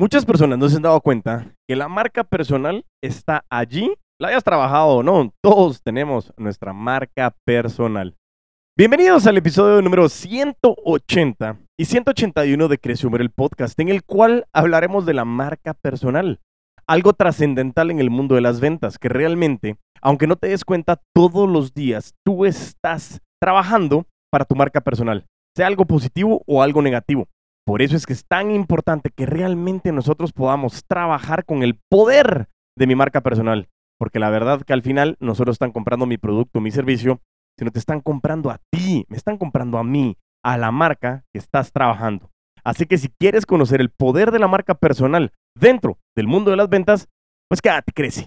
Muchas personas no se han dado cuenta que la marca personal está allí, la hayas trabajado o no, todos tenemos nuestra marca personal. Bienvenidos al episodio número 180 y 181 de Creció el podcast, en el cual hablaremos de la marca personal, algo trascendental en el mundo de las ventas, que realmente, aunque no te des cuenta, todos los días tú estás trabajando para tu marca personal, sea algo positivo o algo negativo. Por eso es que es tan importante que realmente nosotros podamos trabajar con el poder de mi marca personal. Porque la verdad que al final nosotros están comprando mi producto, mi servicio, sino te están comprando a ti, me están comprando a mí, a la marca que estás trabajando. Así que si quieres conocer el poder de la marca personal dentro del mundo de las ventas, pues quédate, crece.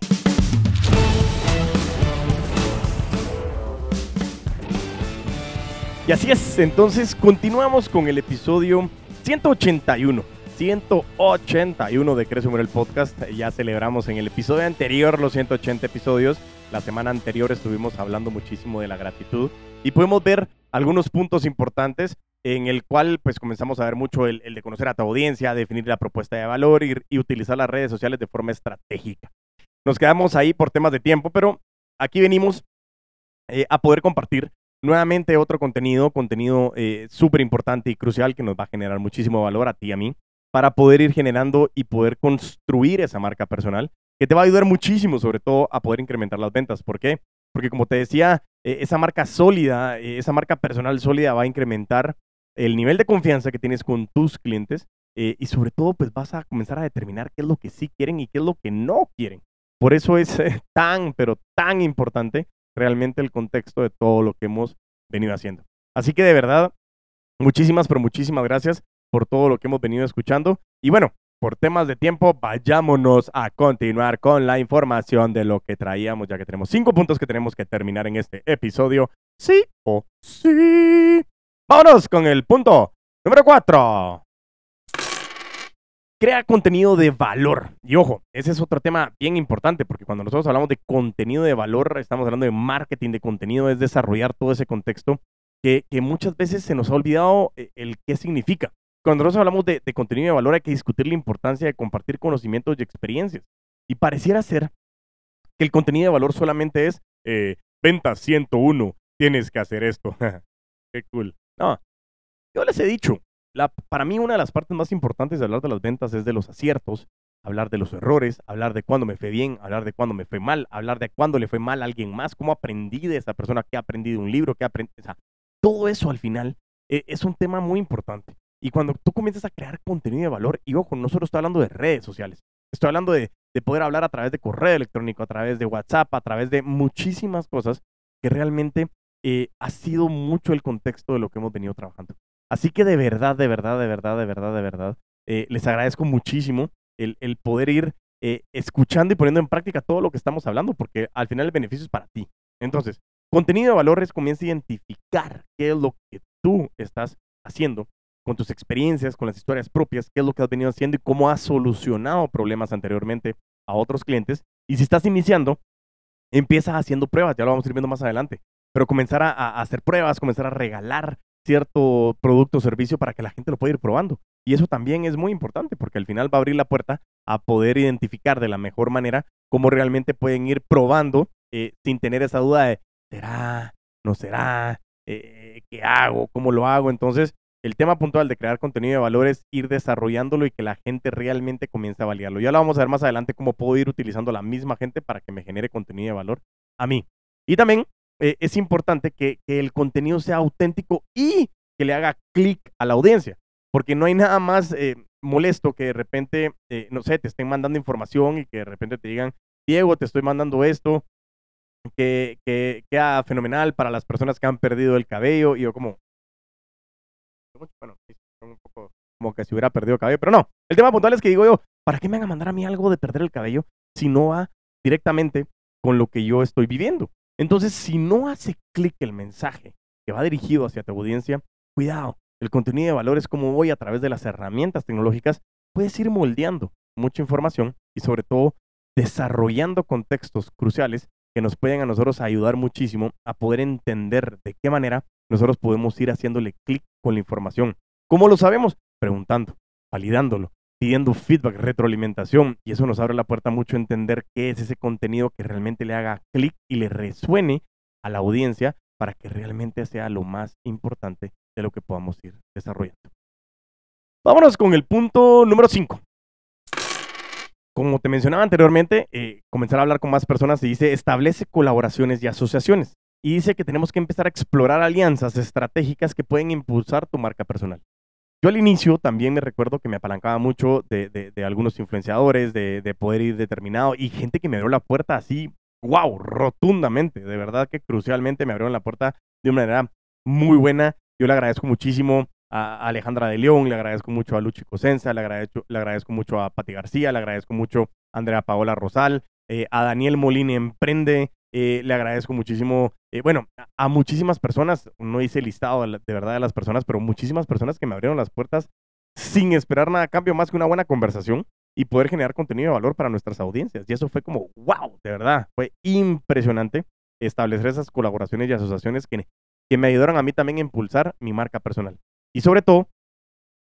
Y así es, entonces continuamos con el episodio 181. 181 de Crece el Podcast. Ya celebramos en el episodio anterior los 180 episodios. La semana anterior estuvimos hablando muchísimo de la gratitud y podemos ver algunos puntos importantes en el cual pues comenzamos a ver mucho el, de conocer a tu audiencia, definir la propuesta de valor y, utilizar las redes sociales de forma estratégica. Nos quedamos ahí por temas de tiempo, pero aquí venimos eh, a poder compartir nuevamente otro contenido, contenido eh, súper importante y crucial que nos va a generar muchísimo valor a ti y a mí para poder ir generando y poder construir esa marca personal que te va a ayudar muchísimo, sobre todo a poder incrementar las ventas. ¿Por qué? Porque como te decía, eh, esa marca sólida, eh, esa marca personal sólida va a incrementar el nivel de confianza que tienes con tus clientes y sobre todo pues vas a comenzar a determinar qué es lo que sí quieren y qué es lo que no quieren. Por eso es tan, pero tan importante realmente el contexto de todo lo que hemos venido haciendo. Así que de verdad, muchísimas, pero muchísimas gracias por todo lo que hemos venido escuchando. Y bueno, por temas de tiempo, vayámonos a continuar con la información de lo que traíamos, ya que tenemos cinco puntos que tenemos que terminar en este episodio. Sí o sí. Vámonos con el punto número cuatro crea contenido de valor. Y ojo, ese es otro tema bien importante, porque cuando nosotros hablamos de contenido de valor, estamos hablando de marketing de contenido, es desarrollar todo ese contexto que, muchas veces se nos ha olvidado eh, el qué significa. Cuando nosotros hablamos de, contenido de valor, hay que discutir la importancia de compartir conocimientos y experiencias. Y pareciera ser que el contenido de valor solamente es eh, venta 101, tienes que hacer esto. qué cool. No, yo les he dicho, para mí una de las partes más importantes de hablar de las ventas es de los aciertos, hablar de los errores, hablar de cuándo me fue bien, hablar de cuándo me fue mal, hablar de cuándo le fue mal a alguien más, cómo aprendí de esa persona, qué aprendí de un libro, qué aprendí. O sea, todo eso al final eh, es un tema muy importante. Y cuando tú comienzas a crear contenido de valor, y ojo, no solo estoy hablando de redes sociales, estoy hablando de, poder hablar a través de correo electrónico, a través de WhatsApp, a través de muchísimas cosas que realmente eh, ha sido mucho el contexto de lo que hemos venido trabajando. Así que de verdad, de verdad, de verdad, de verdad, de verdad, eh, les agradezco muchísimo el, poder ir eh, escuchando y poniendo en práctica todo lo que estamos hablando, porque al final el beneficio es para ti. Entonces, contenido de valores comienza a identificar qué es lo que tú estás haciendo con tus experiencias, con las historias propias, qué es lo que has venido haciendo y cómo has solucionado problemas anteriormente a otros clientes. Y si estás iniciando, empieza haciendo pruebas, ya lo vamos a ir viendo más adelante, pero comenzar a hacer pruebas, comenzar a regalar cierto producto o servicio para que la gente lo pueda ir probando. Y eso también es muy importante porque al final va a abrir la puerta a poder identificar de la mejor manera cómo realmente pueden ir probando eh, sin tener esa duda de, ¿será? ¿No será? Eh, ¿Qué hago? ¿Cómo lo hago? Entonces, el tema puntual de crear contenido de valor es ir desarrollándolo y que la gente realmente comience a validarlo. Ya lo vamos a ver más adelante cómo puedo ir utilizando la misma gente para que me genere contenido de valor a mí. Y también eh, es importante que, el contenido sea auténtico y que le haga clic a la audiencia, porque no hay nada más eh, molesto que de repente, eh, no sé, te estén mandando información y que de repente te digan, Diego, te estoy mandando esto, que, que queda fenomenal para las personas que han perdido el cabello, y yo como, un poco como que si hubiera perdido el cabello, pero no, el tema puntual es que digo yo, ¿para qué me van a mandar a mí algo de perder el cabello si no va directamente con lo que yo estoy viviendo? Entonces, si no hace clic el mensaje que va dirigido hacia tu audiencia, cuidado. El contenido de valor es como voy a través de las herramientas tecnológicas, puedes ir moldeando mucha información y sobre todo desarrollando contextos cruciales que nos pueden a nosotros ayudar muchísimo a poder entender de qué manera nosotros podemos ir haciéndole clic con la información. ¿Cómo lo sabemos? Preguntando, validándolo, pidiendo feedback, retroalimentación, y eso nos abre la puerta mucho a entender qué es ese contenido que realmente le haga clic y le resuene a la audiencia para que realmente sea lo más importante de lo que podamos ir desarrollando. Vámonos con el punto número 5. Como te mencionaba anteriormente, eh, comenzar a hablar con más personas y dice, establece colaboraciones y asociaciones. Y dice que tenemos que empezar a explorar alianzas estratégicas que pueden impulsar tu marca personal. Yo al inicio también me recuerdo que me apalancaba mucho de, algunos influenciadores, de, poder ir determinado y gente que me abrió la puerta así, wow, rotundamente, de verdad que crucialmente me abrieron la puerta de una manera muy buena. Yo le agradezco muchísimo a Alejandra de León, le agradezco mucho a Luchi Cosenza, le agradezco, le agradezco mucho a Pati García, le agradezco mucho a Andrea Paola Rosal, eh, a Daniel Molina Emprende, eh, le agradezco muchísimo, eh, bueno, a, muchísimas personas, no hice listado de, verdad de las personas, pero muchísimas personas que me abrieron las puertas sin esperar nada a cambio más que una buena conversación y poder generar contenido de valor para nuestras audiencias. Y eso fue como, wow, de verdad, fue impresionante establecer esas colaboraciones y asociaciones que, que me ayudaron a mí también a impulsar mi marca personal. Y sobre todo,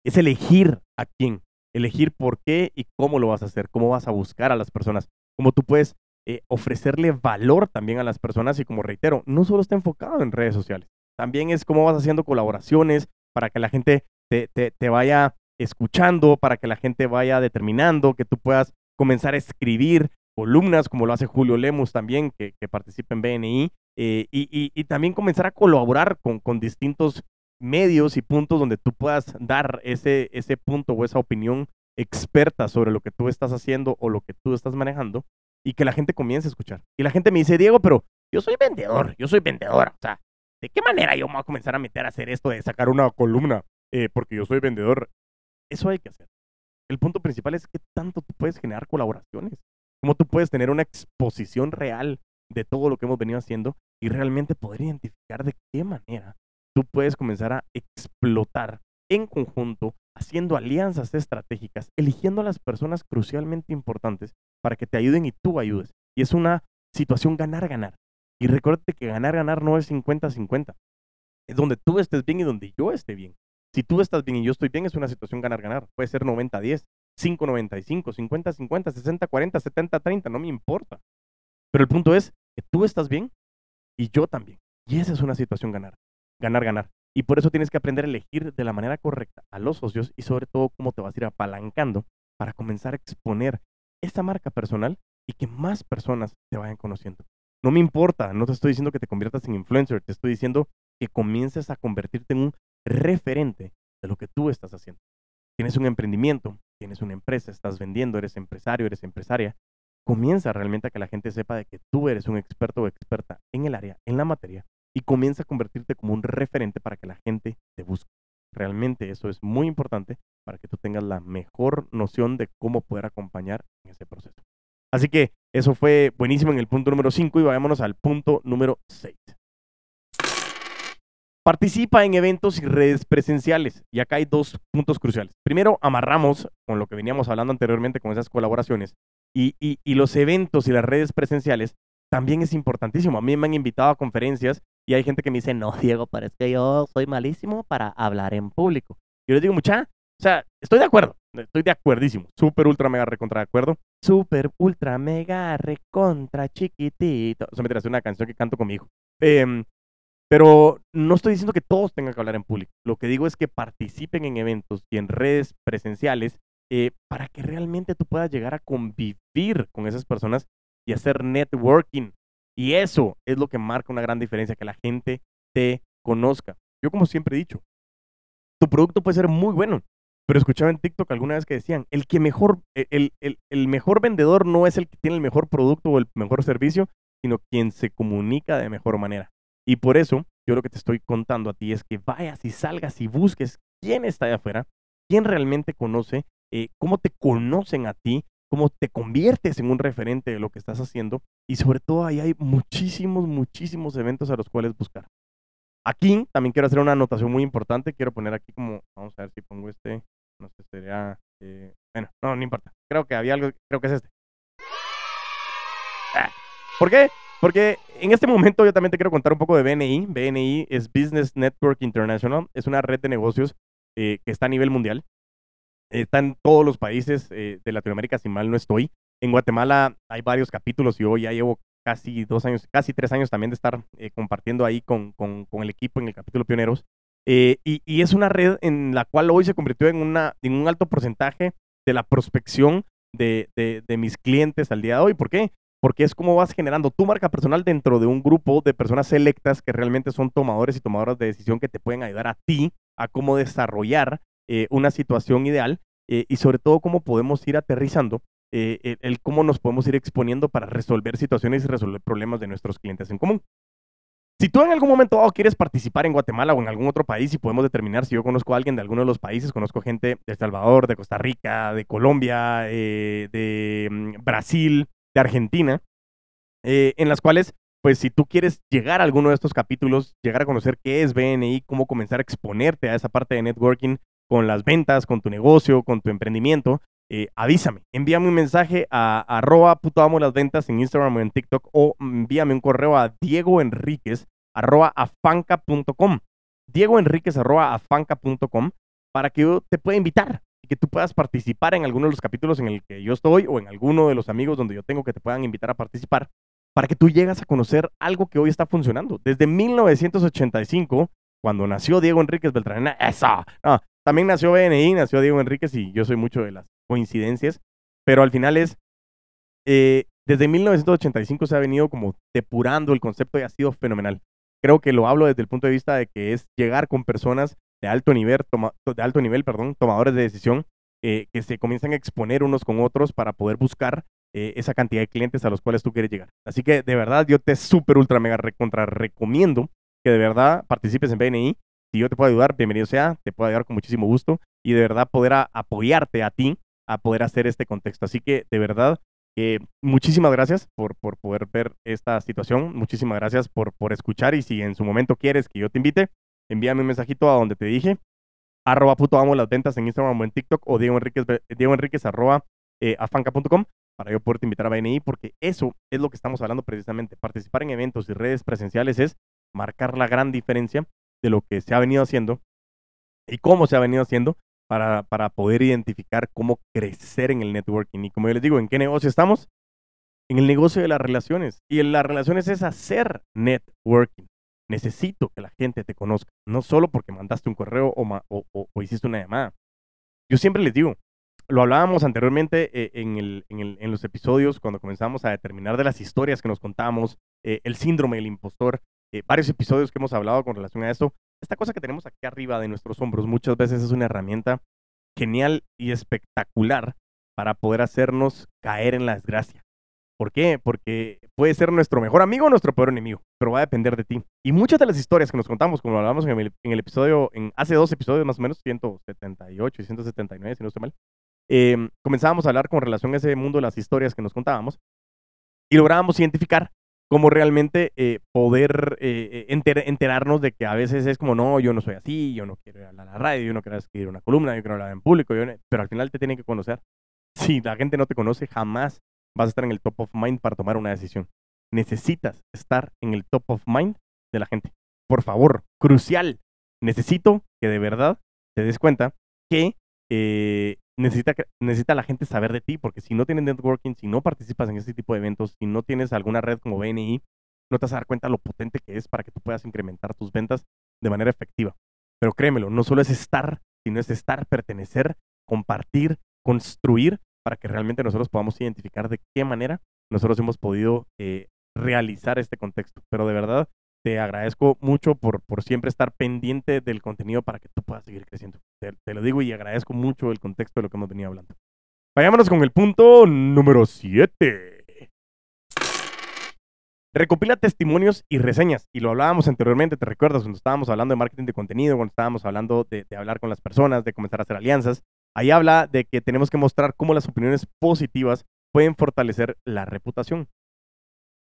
es elegir a quién, elegir por qué y cómo lo vas a hacer, cómo vas a buscar a las personas, cómo tú puedes eh, ofrecerle valor también a las personas y como reitero, no solo está enfocado en redes sociales, también es cómo vas haciendo colaboraciones para que la gente te, te, vaya escuchando, para que la gente vaya determinando, que tú puedas comenzar a escribir columnas, como lo hace Julio Lemus también, que, que participa en BNI, eh, y, y, también comenzar a colaborar con, con distintos medios y puntos donde tú puedas dar ese, ese punto o esa opinión experta sobre lo que tú estás haciendo o lo que tú estás manejando y que la gente comience a escuchar. Y la gente me dice, Diego, pero yo soy vendedor, yo soy vendedora. O sea, ¿de qué manera yo me voy a comenzar a meter a hacer esto de sacar una columna eh, porque yo soy vendedor? Eso hay que hacer. El punto principal es que tanto tú puedes generar colaboraciones, cómo tú puedes tener una exposición real de todo lo que hemos venido haciendo y realmente poder identificar de qué manera tú puedes comenzar a explotar en conjunto, haciendo alianzas estratégicas, eligiendo a las personas crucialmente importantes para que te ayuden y tú ayudes. Y es una situación ganar-ganar. Y recuérdate que ganar-ganar no es 50-50. Es donde tú estés bien y donde yo esté bien. Si tú estás bien y yo estoy bien, es una situación ganar-ganar. Puede ser 90-10, 5-95, 50-50, 60-40, 70-30, no me importa. Pero el punto es que tú estás bien y yo también. Y esa es una situación ganar. Ganar-ganar. Y por eso tienes que aprender a elegir de la manera correcta a los socios y sobre todo cómo te vas a ir apalancando para comenzar a exponer esa marca personal y que más personas te vayan conociendo. No me importa, no te estoy diciendo que te conviertas en influencer, te estoy diciendo que comiences a convertirte en un referente de lo que tú estás haciendo. Tienes un emprendimiento, tienes una empresa, estás vendiendo, eres empresario, eres empresaria. Comienza realmente a que la gente sepa de que tú eres un experto o experta en el área, en la materia, y comienza a convertirte como un referente para que la gente te busque. Realmente eso es muy importante para que tú tengas la mejor noción de cómo poder acompañar en ese proceso. Así que eso fue buenísimo en el punto número 5 y vayámonos al punto número 6. Participa en eventos y redes presenciales. Y acá hay dos puntos cruciales. Primero, amarramos con lo que veníamos hablando anteriormente con esas colaboraciones. Y, y los eventos y las redes presenciales también es importantísimo. A mí me han invitado a conferencias y hay gente que me dice, no, Diego, es que yo soy malísimo para hablar en público. Yo les digo, mucha, o sea, estoy de acuerdo, estoy de acuerdísimo. Súper, ultra, mega, recontra de acuerdo. Súper, ultra, mega, recontra, chiquitito. O sea, me una canción que canto con mi hijo. Em, pero no estoy diciendo que todos tengan que hablar en público. Lo que digo es que participen en eventos y en redes presenciales eh, para que realmente tú puedas llegar a convivir con esas personas y hacer networking. Y eso es lo que marca una gran diferencia, que la gente te conozca. Yo como siempre he dicho, tu producto puede ser muy bueno, pero escuchaba en TikTok alguna vez que decían, el que mejor, e, el, el, el, mejor vendedor no es el que tiene el mejor producto o el mejor servicio, sino quien se comunica de mejor manera. Y por eso, yo lo que te estoy contando a ti es que vayas y salgas y busques quién está allá afuera, quién realmente conoce, eh, cómo te conocen a ti, cómo te conviertes en un referente de lo que estás haciendo y sobre todo ahí hay muchísimos, muchísimos eventos a los cuales buscar. Aquí también quiero hacer una anotación muy importante, quiero poner aquí como, vamos a ver si pongo este, no sé, sería, eh, bueno, no, no importa, creo que había algo, creo que es este. Ah, ¿Por qué? Porque en este momento yo también te quiero contar un poco de BNI. BNI es Business Network International, es una red de negocios eh, que está a nivel mundial Está en todos los países de Latinoamérica, si mal no estoy. En Guatemala hay varios capítulos y hoy ya llevo casi dos años, casi tres años también de estar compartiendo ahí con, con, el equipo en el capítulo Pioneros. y, y, es una red en la cual hoy se convirtió en, una, en un alto porcentaje de la prospección de, de, de, mis clientes al día de hoy. ¿Por qué? Porque es como vas generando tu marca personal dentro de un grupo de personas selectas que realmente son tomadores y tomadoras de decisión que te pueden ayudar a ti a cómo desarrollar eh, una situación ideal eh, y sobre todo cómo podemos ir aterrizando eh, el, cómo nos podemos ir exponiendo para resolver situaciones y resolver problemas de nuestros clientes en común. Si tú en algún momento quieres participar en Guatemala o en algún otro país y podemos determinar si yo conozco a alguien de alguno de los países, conozco gente de El Salvador, de Costa Rica, de Colombia, de mm, Brasil, de Argentina, en las cuales pues si tú quieres llegar a alguno de estos capítulos, llegar a conocer qué es BNI, cómo comenzar a exponerte a esa parte de networking con las ventas, con tu negocio, con tu emprendimiento, eh, avísame, envíame un mensaje a, arroba puto amo las ventas en Instagram o en TikTok o envíame un correo a Diego Enríquez arroba afanca.com. Diego Enríquez arroba afanca.com para que yo te pueda invitar y que tú puedas participar en alguno de los capítulos en el que yo estoy o en alguno de los amigos donde yo tengo que te puedan invitar a participar para que tú llegas a conocer algo que hoy está funcionando. Desde 1985, cuando nació Diego Enríquez Beltranena, ¡eso! también nació BNI, nació Diego Enríquez y yo soy mucho de las coincidencias, pero al final es, eh, desde 1985 se ha venido como depurando el concepto y ha sido fenomenal. Creo que lo hablo desde el punto de vista de que es llegar con personas de alto nivel, de alto nivel, perdón, tomadores de decisión, eh, que se comienzan a exponer unos con otros para poder buscar eh, esa cantidad de clientes a los cuales tú quieres llegar. Así que de verdad yo te súper ultra mega recontra recomiendo que de verdad participes en BNI. Si yo te puedo ayudar, bienvenido sea, te puedo ayudar con muchísimo gusto y de verdad poder apoyarte a ti a poder hacer este contexto. Así que de verdad, eh, muchísimas gracias por, por poder ver esta situación, muchísimas gracias por, por escuchar y si en su momento quieres que yo te invite, envíame un mensajito a donde te dije, arroba puto amo las ventas en Instagram o en TikTok o Diego Enriquez, Diego Enriquez arroba eh, afanca.com para yo poderte invitar a BNI, porque eso es lo que estamos hablando precisamente. Participar en eventos y redes presenciales es marcar la gran diferencia de lo que se ha venido haciendo y cómo se ha venido haciendo para, poder identificar cómo crecer en el networking. Y como yo les digo, ¿en qué negocio estamos? En el negocio de las relaciones. Y en las relaciones es hacer networking. Necesito que la gente te conozca, no solo porque mandaste un correo o, o hiciste una llamada. Yo siempre les digo, lo hablábamos anteriormente eh, en, el, en, los episodios cuando comenzamos a determinar de las historias que nos contamos, eh, el síndrome del impostor, eh, varios episodios que hemos hablado con relación a esto. Esta cosa que tenemos aquí arriba de nuestros hombros muchas veces es una herramienta genial y espectacular para poder hacernos caer en la desgracia. ¿Por qué? Porque puede ser nuestro mejor amigo o nuestro peor enemigo, pero va a depender de ti. Y muchas de las historias que nos contamos, como hablábamos en el, en el episodio, en hace dos episodios más o menos, 178 y 179, si no estoy mal, Em, comenzábamos a hablar con relación a ese mundo de las historias que nos contábamos y lográbamos identificar cómo realmente eh, poder eh, enterarnos de que a veces es como, no, yo no soy así, yo no quiero ir a la radio, yo no quiero escribir una columna, yo quiero hablar en público, pero al final te tienen que conocer. Si la gente no te conoce, jamás vas a estar en el top of mind para tomar una decisión. Necesitas estar en el top of mind de la gente. Por favor, crucial. Necesito que de verdad te des cuenta que eh, necesita, necesita la gente saber de ti, porque si no tienes networking, si no participas en este tipo de eventos, si no tienes alguna red como BNI, no te vas a dar cuenta lo potente que es para que tú puedas incrementar tus ventas de manera efectiva. Pero créemelo, no solo es estar, sino es estar, pertenecer, compartir, construir, para que realmente nosotros podamos identificar de qué manera nosotros hemos podido eh, realizar este contexto. Pero de verdad, te agradezco mucho por, por siempre estar pendiente del contenido para que tú puedas seguir creciendo. Te, lo digo y agradezco mucho el contexto de lo que hemos venido hablando. Vayámonos con el punto número 7. Recopila testimonios y reseñas. Y lo hablábamos anteriormente, ¿te recuerdas? Cuando estábamos hablando de marketing de contenido, cuando estábamos hablando de, de hablar con las personas, de comenzar a hacer alianzas. Ahí habla de que tenemos que mostrar cómo las opiniones positivas pueden fortalecer la reputación.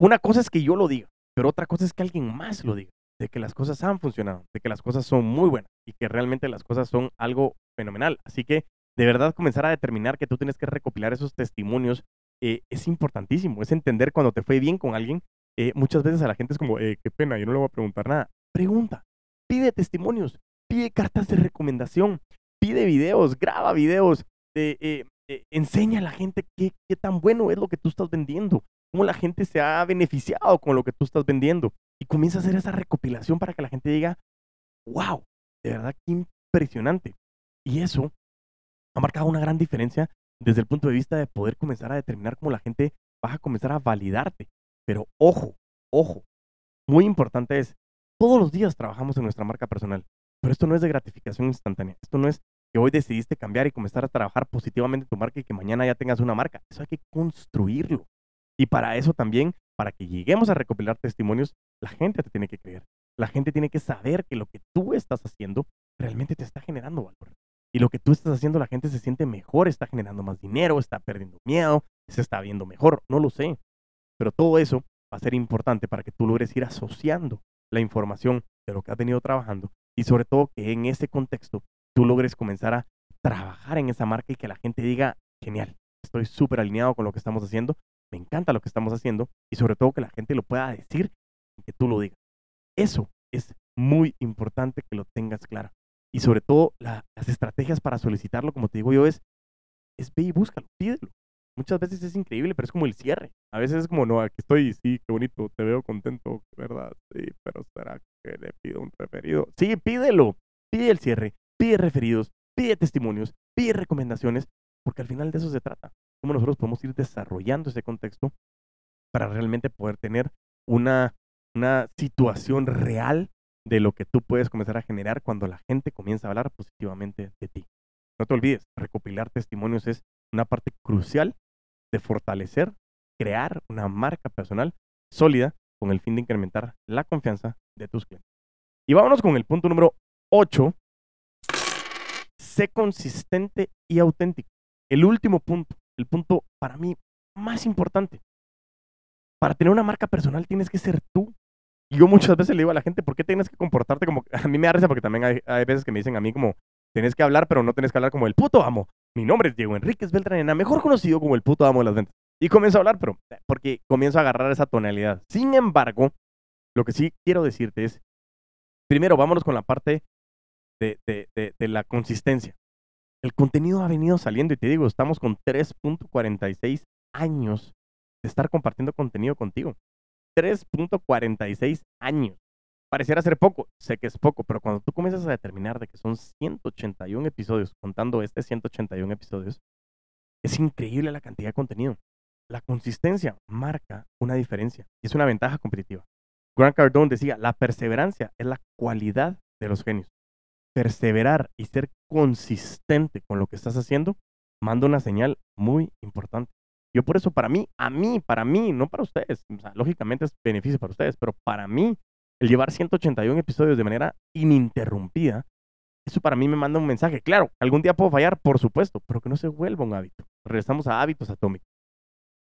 Una cosa es que yo lo diga, pero otra cosa es que alguien más lo diga, de que las cosas han funcionado, de que las cosas son muy buenas y que realmente las cosas son algo fenomenal. Así que de verdad comenzar a determinar que tú tienes que recopilar esos testimonios eh, es importantísimo, es entender cuando te fue bien con alguien. Eh, muchas veces a la gente es como, eh, qué pena, yo no le voy a preguntar nada. Pregunta, pide testimonios, pide cartas de recomendación, pide videos, graba videos, eh, eh, enseña a la gente qué, qué tan bueno es lo que tú estás vendiendo, cómo la gente se ha beneficiado con lo que tú estás vendiendo. Y comienza a hacer esa recopilación para que la gente diga, wow, de verdad qué impresionante. Y eso ha marcado una gran diferencia desde el punto de vista de poder comenzar a determinar cómo la gente va a comenzar a validarte. Pero ojo, ojo, muy importante es, todos los días trabajamos en nuestra marca personal, pero esto no es de gratificación instantánea. Esto no es que hoy decidiste cambiar y comenzar a trabajar positivamente tu marca y que mañana ya tengas una marca. Eso hay que construirlo. Y para eso también, para que lleguemos a recopilar testimonios, la gente te tiene que creer. La gente tiene que saber que lo que tú estás haciendo realmente te está generando valor. Y lo que tú estás haciendo, la gente se siente mejor, está generando más dinero, está perdiendo miedo, se está viendo mejor, no lo sé. Pero todo eso va a ser importante para que tú logres ir asociando la información de lo que has venido trabajando y sobre todo que en ese contexto tú logres comenzar a trabajar en esa marca y que la gente diga, genial, estoy súper alineado con lo que estamos haciendo, me encanta lo que estamos haciendo y sobre todo que la gente lo pueda decir y que tú lo digas. Eso es muy importante que lo tengas claro. Y sobre todo las estrategias para solicitarlo, como te digo yo, es, es ve y búscalo, pídelo. Muchas veces es increíble, pero es como el cierre. A veces es como, no, aquí estoy, sí, qué bonito, te veo contento, ¿verdad? Sí, pero ¿será que le pido un referido? Sí, pídelo. Pide el cierre, pide referidos, pide testimonios, pide recomendaciones, porque al final de eso se trata. Cómo nosotros podemos ir desarrollando ese contexto para realmente poder tener una, una situación real de lo que tú puedes comenzar a generar cuando la gente comienza a hablar positivamente de ti. No te olvides, recopilar testimonios es una parte crucial de fortalecer, crear una marca personal sólida con el fin de incrementar la confianza de tus clientes. Y vámonos con el punto número 8. Sé consistente y auténtico. El último punto, el punto para mí más importante. Para tener una marca personal tienes que ser tú. Y yo muchas veces le digo a la gente, ¿por qué tienes que comportarte como... A mí me da risa porque también hay, hay veces que me dicen a mí como, Tienes que hablar, pero no tienes que hablar como el puto amo. Mi nombre es Diego Enríquez Beltranena, mejor conocido como el puto amo de las ventas. Y comienzo a hablar, pero porque comienzo a agarrar esa tonalidad. Sin embargo, lo que sí quiero decirte es, primero, vámonos con la parte de, de la consistencia. El contenido ha venido saliendo y te digo, estamos con 3.46 años de estar compartiendo contenido contigo. 3.46 años pareciera ser poco, sé que es poco, pero cuando tú comienzas a determinar de que son 181 episodios, contando este 181 episodios, es increíble la cantidad de contenido. La consistencia marca una diferencia y es una ventaja competitiva. Grant Cardone decía, la perseverancia es la cualidad de los genios. Perseverar y ser consistente con lo que estás haciendo manda una señal muy importante. Yo por eso, para mí, a mí, para mí, no para ustedes, lógicamente es beneficio para ustedes, pero para mí el llevar 181 episodios de manera ininterrumpida, eso para mí me manda un mensaje. Claro, algún día puedo fallar, por supuesto, pero que no se vuelva un hábito. Regresamos a hábitos atómicos.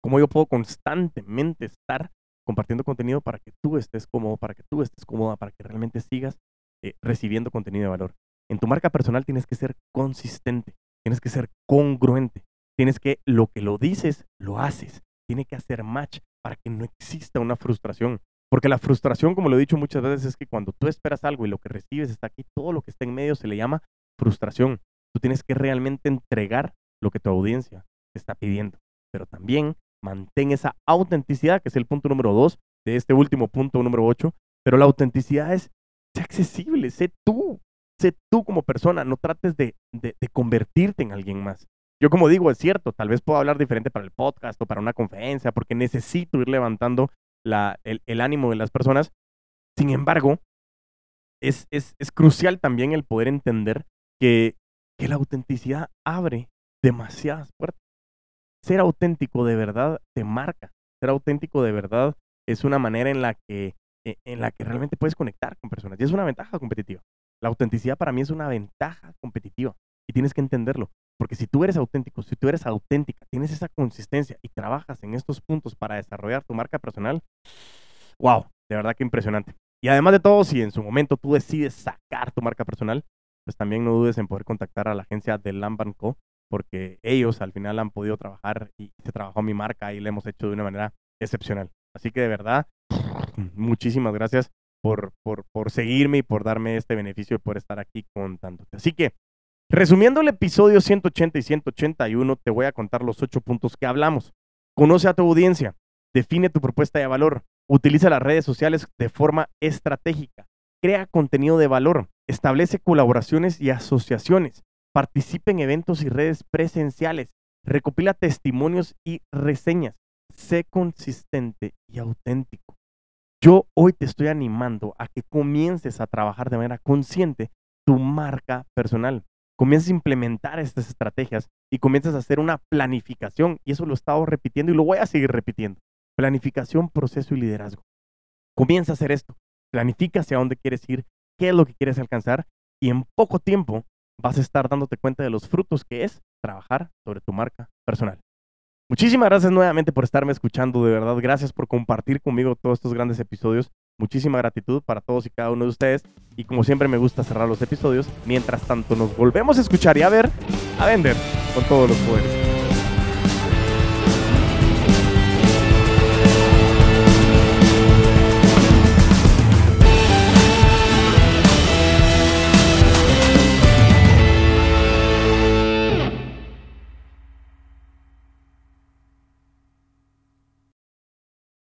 Cómo yo puedo constantemente estar compartiendo contenido para que tú estés cómodo, para que tú estés cómoda, para que realmente sigas eh, recibiendo contenido de valor. En tu marca personal tienes que ser consistente, tienes que ser congruente, tienes que lo que lo dices, lo haces. Tiene que hacer match para que no exista una frustración. Porque la frustración, como lo he dicho muchas veces, es que cuando tú esperas algo y lo que recibes está aquí, todo lo que está en medio se le llama frustración. Tú tienes que realmente entregar lo que tu audiencia te está pidiendo. Pero también mantén esa autenticidad, que es el punto número dos de este último punto número ocho. Pero la autenticidad es, sé accesible, sé tú, sé tú como persona, no trates de, de, de convertirte en alguien más. Yo como digo, es cierto, tal vez puedo hablar diferente para el podcast o para una conferencia, porque necesito ir levantando el, ánimo de las personas. Sin embargo, es, es, crucial también el poder entender que, que la autenticidad abre demasiadas puertas. Ser auténtico de verdad te marca. Ser auténtico de verdad es una manera en la que, en la que realmente puedes conectar con personas. Y es una ventaja competitiva. La autenticidad para mí es una ventaja competitiva. Y tienes que entenderlo. Porque si tú eres auténtico, si tú eres auténtica, tienes esa consistencia y trabajas en estos puntos para desarrollar tu marca personal, wow, de verdad que impresionante. Y además de todo, si en su momento tú decides sacar tu marca personal, pues también no dudes en poder contactar a la agencia de Lamban Co. Porque ellos al final han podido trabajar y se trabajó mi marca y la hemos hecho de una manera excepcional. Así que de verdad, muchísimas gracias por, por, por seguirme y por darme este beneficio de poder estar aquí contándote. Así que Resumiendo el episodio 180 y 181, te voy a contar los ocho puntos que hablamos. Conoce a tu audiencia, define tu propuesta de valor, utiliza las redes sociales de forma estratégica, crea contenido de valor, establece colaboraciones y asociaciones, participa en eventos y redes presenciales, recopila testimonios y reseñas, sé consistente y auténtico. Yo hoy te estoy animando a que comiences a trabajar de manera consciente tu marca personal comiences a implementar estas estrategias y comienzas a hacer una planificación. Y eso lo he estado repitiendo y lo voy a seguir repitiendo. Planificación, proceso y liderazgo. Comienza a hacer esto. Planifica hacia dónde quieres ir, qué es lo que quieres alcanzar y en poco tiempo vas a estar dándote cuenta de los frutos que es trabajar sobre tu marca personal. Muchísimas gracias nuevamente por estarme escuchando, de verdad, gracias por compartir conmigo todos estos grandes episodios. Muchísima gratitud para todos y cada uno de ustedes. Y como siempre me gusta cerrar los episodios. Mientras tanto nos volvemos a escuchar y a ver, a vender con todos los poderes.